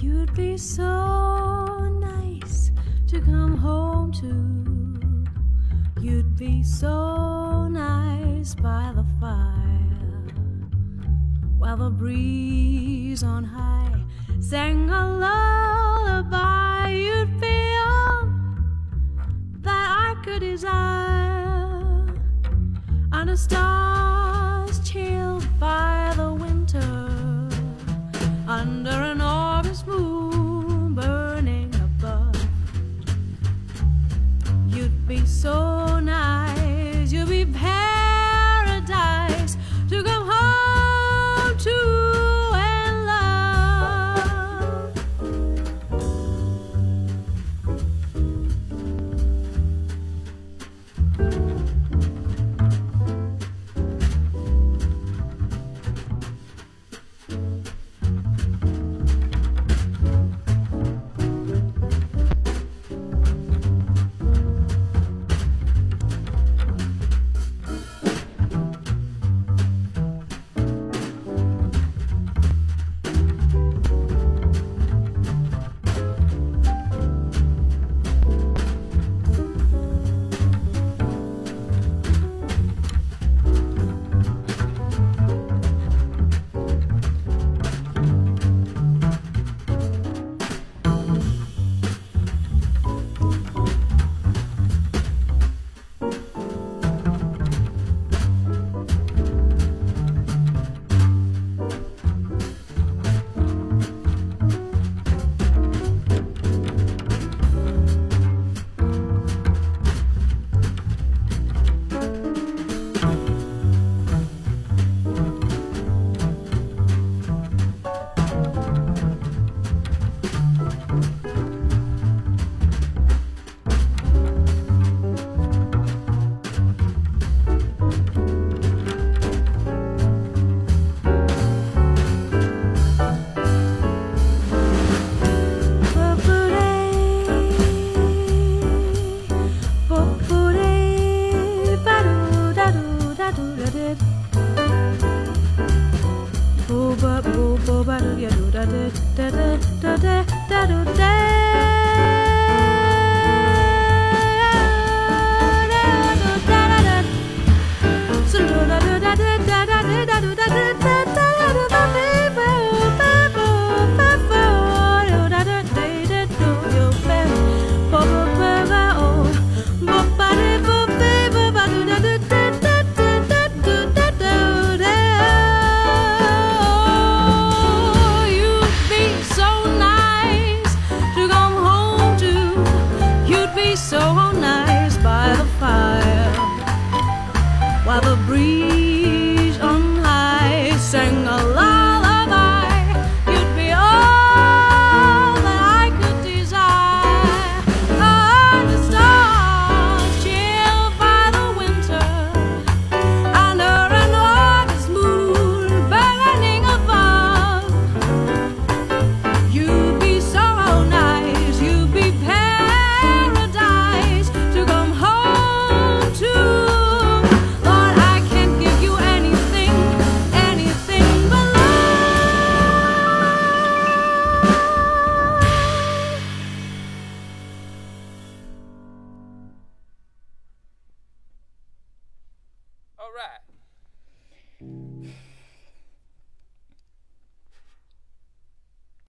You'd be so nice to come home to. You'd be so nice by the fire while the breeze on high sang a lullaby. You'd feel that I could desire. On a stars Bye. You'd right.